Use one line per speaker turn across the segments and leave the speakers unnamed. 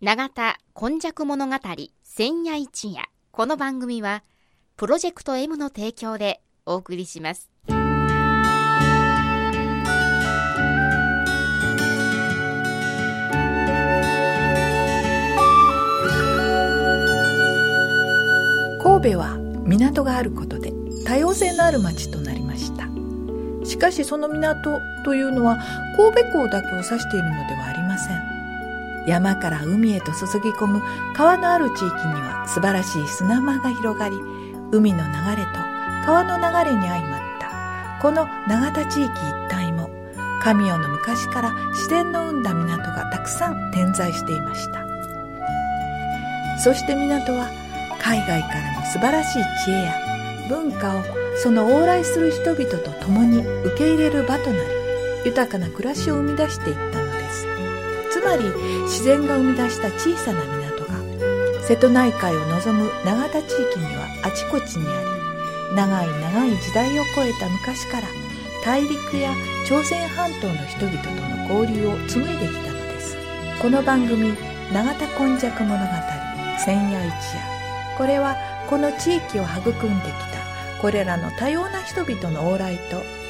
永田今昔物語千夜一夜。この番組はプロジェクト M の提供でお送りします。
神戸は港があることで多様性のある町となりました。しかしその港というのは神戸港だけを指しているのではありません。山から海へと注ぎ込む川のある地域には素晴らしい砂間が広がり海の流れと川の流れに相まった。この永田地域一帯も神代の昔から自然の生んだ港がたくさん点在していました。そして港は海外からの素晴らしい知恵や文化をその往来する人々と共に受け入れる場となり豊かな暮らしを生み出していったのつまり自然が生み出した小さな港が瀬戸内海を望む永田地域にはあちこちにあり長い長い時代を超えた昔から大陸や朝鮮半島の人々との交流を紡いできたのです。この番組「永田今昔物語千夜一夜」これはこの地域を育んできたこれらの多様な人々の往来と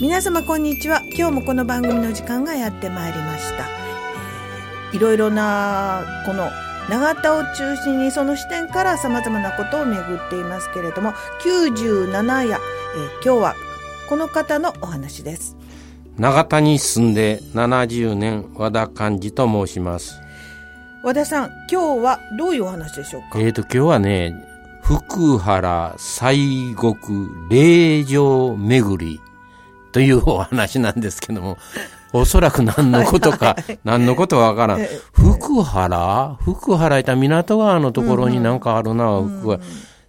皆様こんにちは。今日もこの番組の時間がやってまいりました、えー、いろいろなこの永田を中心にその視点からさまざまなことを巡っていますけれども97夜、えー、今日はこの方のお話です。
永田に住んで70年和田寛治と申します。
和田さん今日はどういうお話でしょうか？
えっ、ー、と今日はね福原西国霊場巡りというお話なんですけども、おそらく何のことか、何のことわからん。福原？福原いた港川のところになんかあるな、福原。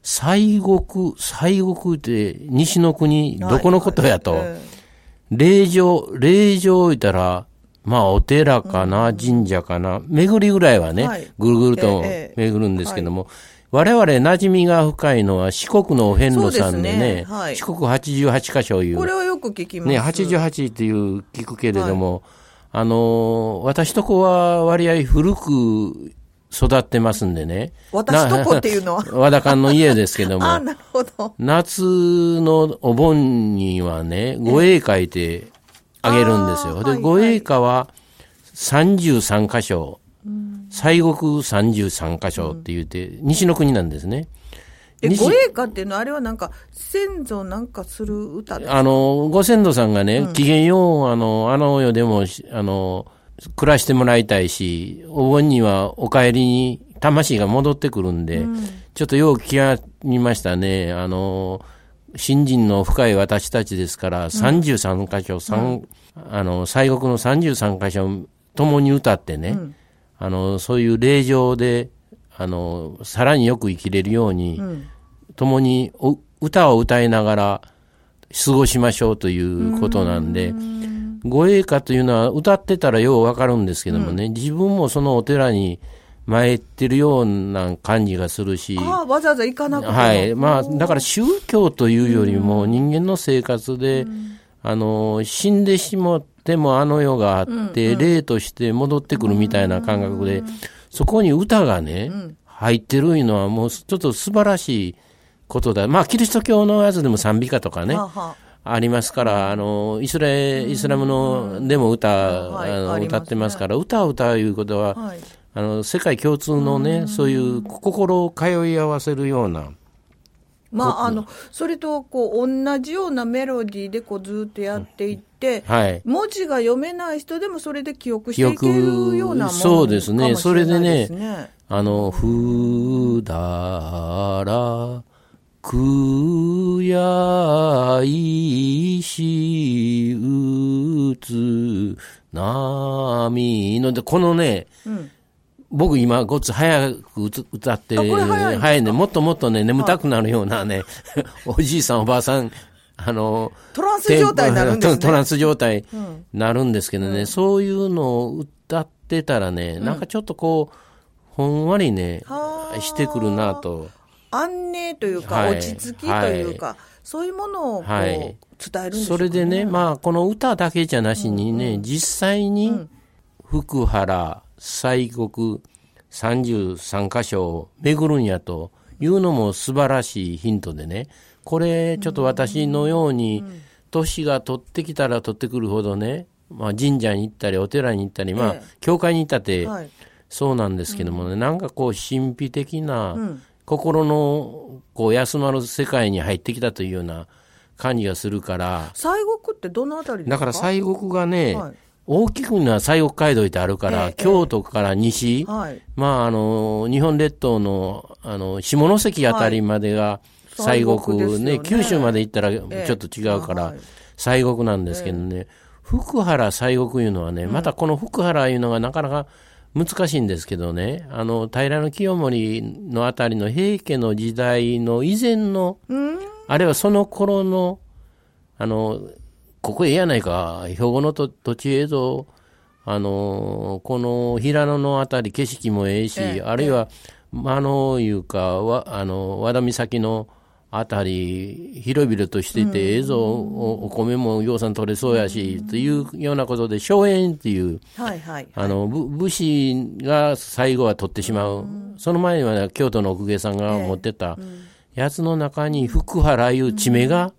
西国、西国って西の国、どこのことやと。霊場、霊場言ったら、まあお寺かな、神社かな、巡りぐらいはね、ぐるぐると巡るんですけども、我々馴染みが深いのは四国のお遍路さんでね、でねはい、四国88箇所いう。
これはよく聞きます。
ね、88っていう聞くけれども、はい、あの、私とこは割合古く育ってますんでね。
私とこっていうのは？
和田館の家ですけども。
あ、なるほど。
夏のお盆にはね、護衛会ってあげるんですよ。で、護衛会は33箇所。西国33箇所って言って、うん、西の国なんですね。
え、ご栄華っていうのは、あれはなんか、先祖なんかする歌ですか？
あの、ご先祖さんがね、うん、機嫌よう、あの、あの世でも、あの、暮らしてもらいたいし、お盆にはお帰りに魂が戻ってくるんで、うん、ちょっとよう気が見ましたね。あの、信心の深い私たちですから、33箇所、三、あの、西国の33箇所、共に歌ってね、あの、そういう霊場で、あの、さらによく生きれるように、うん、共に歌を歌いながら過ごしましょうということなんで、護衛歌というのは歌ってたらようわかるんですけどもね、うん、自分もそのお寺に参ってるような感じがするし。
ああ、わざわざ行かなくて
はい。まあ、だから宗教というよりも人間の生活で、あの、死んでしまってもあの世があって、霊として戻ってくるみたいな感覚で、そこに歌がね、入ってるいうのはもうちょっと素晴らしいことだ。まあ、キリスト教のやつでも賛美歌とかね、ありますから、あの、イスライスラムのでも歌、あの歌ってますから、歌を歌ういうことは、あの、世界共通のね、そういう心を通い合わせるような、
まあ、あの、それと、こう、同じようなメロディーで、こう、ずっとやっていって、はい、文字が読めない人でもそれで記憶していけるようなもの
そうですね。それでね、あの、ふだら、くやいしうつ波ので、このね、
うん。
僕今ごっつ早く歌歌って、
早い
ね、もっともっとね、眠たくなるようなね、おじいさんおばあさん、あの、
トランス状態になるんですね。
トトランス状態なるんですけどね、そういうのを歌ってたらね、なんかちょっとこう、ほんわりね
は、あ。
してくるなと。
安寧というか、
はい。
落ち着きというか、そういうものをこう、
はい。
伝えるんでしょね、
それでね、まあ、この歌だけじゃなしにね、実際に、福原、西国、33箇所を巡るんやというのも素晴らしいヒントでね、これ、ちょっと私のように、年が取ってきたら取ってくるほどね、まあ、神社に行ったり、お寺に行ったり、まあ
ええ、
教会に行ったって、
はい。
そうなんですけどもね、なんかこう、神秘的な、
ん。
心のこう休まる世界に入ってきたというような感じがするから、
西国ってどのあたりですか？
だから西国がね、
はい
大きくは西国街道ってあるから、
ええ
京都から西、
はい。
まあ、あの、日本列島の、あの、下関あたりまでが西
西国
国、
ですよね。
九州まで行ったらち
え。
ょっと違うから、
はい。
西国なんですけどね、福原西国いうのはね、またこの福原いうのがなかなか難しいんですけどね、あの、平清盛のあたりの平家の時代の以前の、あるいはその頃の、あの、ここええやないか、兵庫のと土地映像、あの、この平野のあたり景色もええし、
ええ。
あるいは、まあのいうか、わあの、和田岬のあたり、広々としてて、映像お、お米もようさん取れそうやし、というようなことで、荘園っていう、
はいはい。
あの、ぶ武士が最後は取ってしまう。その前には京都の奥下さんが持ってたやつの中に福原いう地名が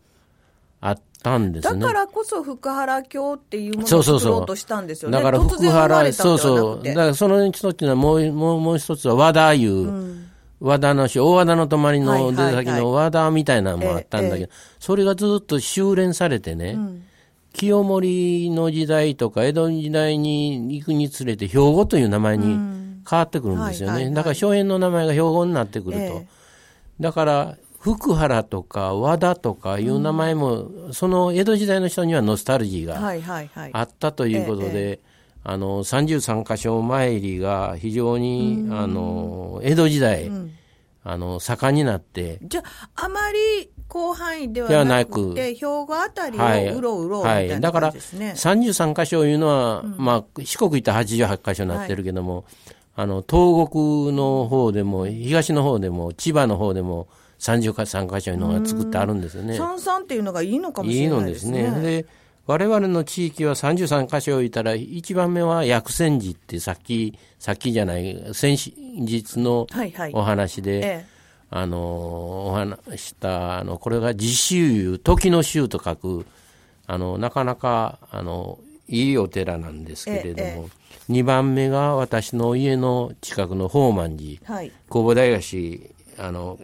あったんですね。
だからこそ福原京っていうものを
そうそうそう
作ろうとしたんですよね。
だから
突然生ま
福原、
れたん
そうそう。だからその一つっていうのはもう、もう、もう一つは和田いう、和田の市、大和田の泊まりの出
はいはいはい
先の和田みたいなのもあったんだけど、それがずっと修練されてね、清盛の時代とか江戸時代に行くにつれて兵庫という名前に変わってくるんですよね。
はいはいはい
だから荘園の名前が兵庫になってくると。
ええ
だから、福原とか和田とかいう名前も、その江戸時代の人にはノスタルジーが
はいはいはい。
あったということで、あの、33箇所参りが非常に、あの、江戸時代、あの、盛んになって、
じゃあ、あまり広範囲では
では
な
なく
くて、兵庫あたり
はい。
をうろうろみた
はいい。
な
だから、
感じですね。
33箇所いうのは、まあ、四国行ったら88箇所になってるけども、あの、東国の方でも、東の方でも、千葉の方でも、33箇所いうのが作ってあるんですよね。
三三っていうのがいいのかもしれ
いいので
ないですすね。
ね。で、我々の地域は33箇所いたら、一番目は薬泉寺ってさっき、さっきじゃない、先日の
はいはい
お話で、
ええ
あの、お話しした、あの、これが自習、時の週と書く、あの、なかなか、あの、いいお寺なんですけれど
え
も、二番目が私の家の近くの宝満寺。
はい。
弘法大師、あの、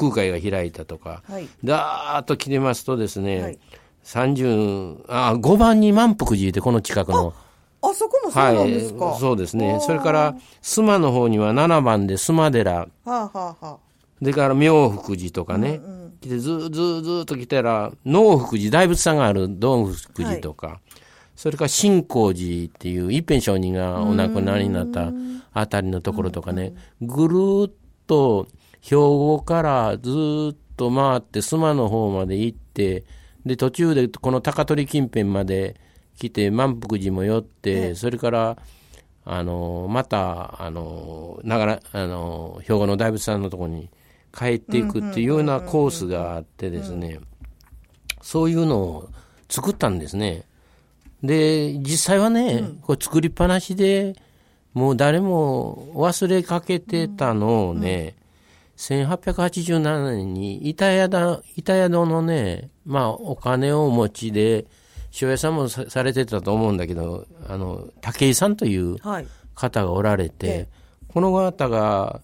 空海が開いたとか、
はい。
だーっと来てますとですね、
はい。
30、あ、5番に満腹寺ってこの近くの、
あそこもそうなんですか？
そうですね。それから、須磨の方には7番で須磨寺、
はあはあは
でから妙福寺とかね、来てずーずーずーっと来たら、能福寺、大仏さんがある道福寺とか、それから新光寺っていう一辺上人がお亡くなりになったあたりのところとかね、ぐるーっと兵庫からずーっと回って須磨の方まで行って、で、途中でこの高取近辺まで来て満腹寺も寄って、それから、あの、また、あの、ながら、あの、兵庫の大仏さんのところに帰っていくっていうようなコースがあってですね、そういうのを作ったんですね。で、実際はね、これ作りっぱなしで、もう誰も忘れかけてたのをね、1887年に板宿、板宿のね、まあお金をお持ちで、塩屋さんもさされてたと思うんだけど、あの、武井さんという。方がおられて、
え
この方が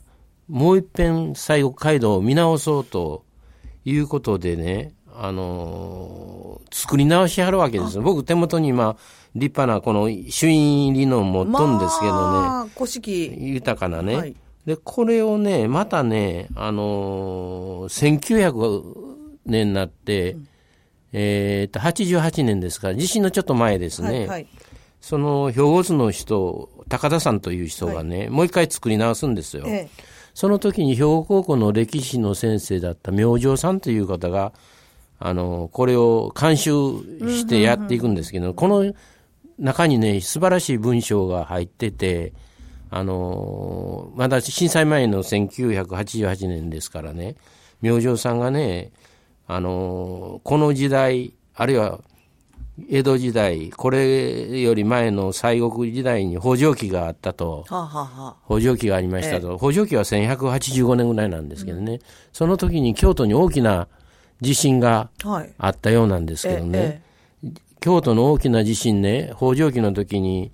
もう一遍西国街道を見直そうということでね、あのー作り直しはるわけですよ。僕手元に今、立派なこの朱印入りの持っとんですけどね、
まあ、古式。
豊かなね、
はい
で、これをね、またね、あのー、1900年になって、うん、えっと、88年ですから、地震のちょっと前ですね。はいはい、その、兵庫津の人、高田さんという人がね、はい、もう一回作り直すんですよ。ええ、その時に兵庫高校の歴史の先生だった明星さんという方が、あの、これを監修してやっていくんですけど、この中にね、素晴らしい文章が入ってて、あのまだ震災前の1988年ですからね、明星さんがね、あのこの時代、あるいは江戸時代、これより前の西国時代に北条記があったと、ははは北条記がありましたと、ええ、北条記は1185年ぐらいなんですけどね、うん、その時に京都に大きな地震があったようなんですけどね、はいえ、京都の大きな地震ね、北条記の時に、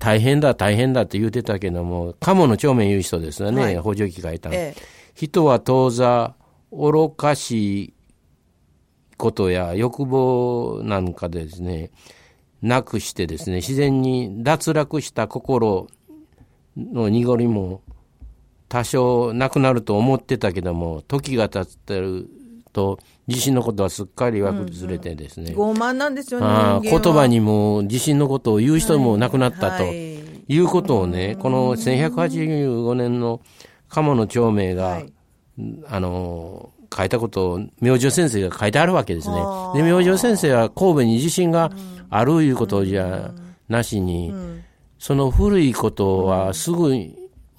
大変だ、大変だって言うてたけども、鴨の帳面言う人ですよね、はい、北条記書いた、人は当座、愚かしいことや欲望なんかでですね、なくしてですね、自然に脱落した心の濁りも多少なくなると思ってたけども、時が経ってると、地震のことはすっかり忘れてですね。
傲慢なんですよね。
あ言葉にも地震のことを言う人もなくなったということをね、この1185年の鴨の長命が、あの、書いたことを明星先生が書いてあるわけですね。で、明星先生は神戸に地震があるいうことじゃなしに、その古いことはすぐ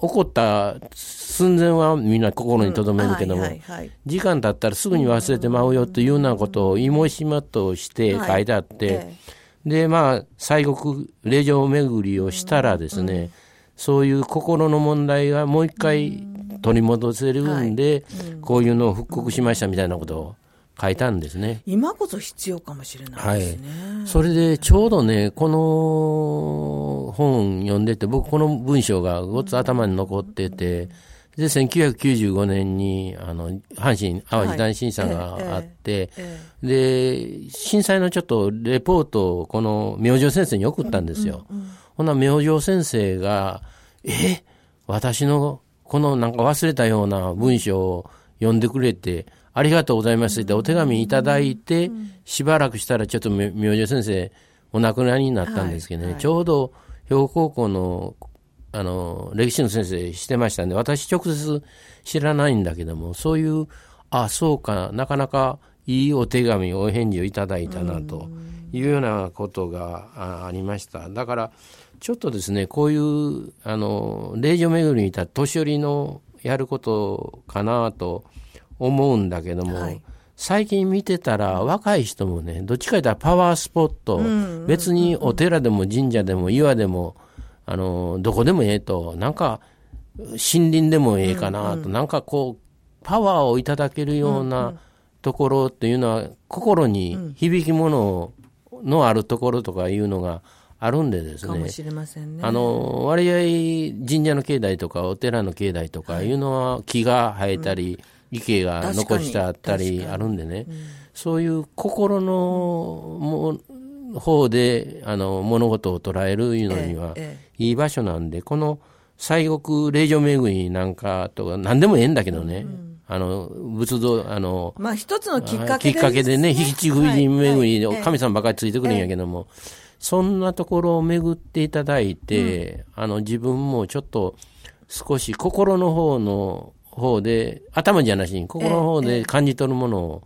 起こった寸前はみんな心に留めるけども、時間経ったらすぐに忘れてまうよというようなことを芋しまとして書いてあって、で、まあ、西国霊場巡りをしたらですね、そういう心の問題がもう一回取り戻せるんで、こういうのを復刻しましたみたいなことを書いたんですね。
今こそ必要かもしれないですね。
はい、それでちょうどね、この本読んでて、僕この文章がごつ頭に残ってて、で、1995年に、あの、阪神淡路大震災があって、はい。で、震災のちょっとレポートをこの明星先生に送ったんですよ。うんうん。うん、ほな、明星先生が、え私のこのなんか忘れたような文章を読んでくれて、ありがとうございますってお手紙いただいて、しばらくしたらちょっと明星先生お亡くなりになったんですけどね、はい。はい、ちょうど兵庫高校のあの歴史の先生してましたんで、私直接知らないんだけども、そういう、あ、そうか、なかなかいいお手紙、お返事をいただいたなというようなことがありました。だから、ちょっとですね、こういう、あの、霊場巡りにいた年寄りのやることかなと思うんだけども、はい、最近見てたら若い人もね、どっちか言ったらパワースポット、別にお寺でも神社でも岩でも、あの、どこでもええと、なんか、森林でもええかなと、うんうん、なんかこう、パワーをいただけるようなところっていうのは、心に響きもののあるところとかいうのが、あるんでですね。あの、割合神社の境内とかお寺の境内とかいうのは木が生えたり、うん、池が残してあったりあるんでね、うん、そういう心のも方であの物事を捉えるいうのには、いい場所なんで、この西国霊場巡りなんかとか何でもええんだけどね、うんあの、仏像、あの、
まあ一つのきっかけ
で、ね、きっかけでね、引き継ぎ巡り、神様ばかりついてくるんやけども、そんなところを巡っていただいて、うん、あの、自分もちょっと少し心の方の方で、頭じゃなしに心の方で感じ取るものを、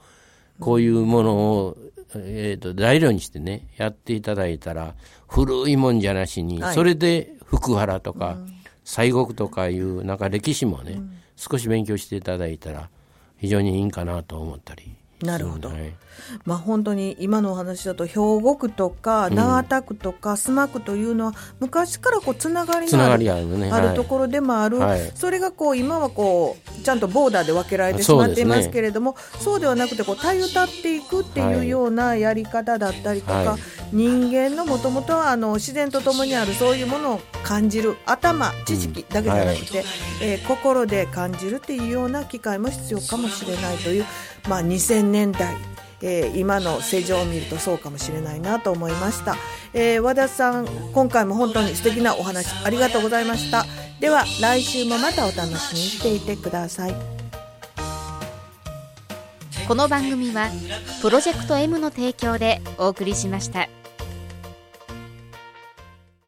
こういうものを、えっ、ー、と、材料にしてね、やっていただいたら、古いもんじゃなしに、それで福原とか、西国とかいう、なんか歴史もね、少し勉強していただいたら、非常にいいんかなと思ったり。
なるほど、はい、まあ本当に今のお話だと兵庫区とか長田区とか須磨区というのは昔からこうつながりがあるね、ところでもある、はい、それがこう今はこうちゃんとボーダーで分けられてしまっていますけれどもそう,、ではなくてこう体を立っていくっていうようなやり方だったりとか、はい、人間のもともとはあの自然とともにあるそういうものを感じる頭知識だけじゃなくて、うん、えー、心で感じるっていうような機会も必要かもしれないというまあ、2000年代、えー、今の世情を見るとそうかもしれないなと思いました、えー、和田さん今回も本当に素敵なお話ありがとうございました、
では来週もまたお楽しみにしていてください
この番組はプロジェクト M の提供でお送りしました。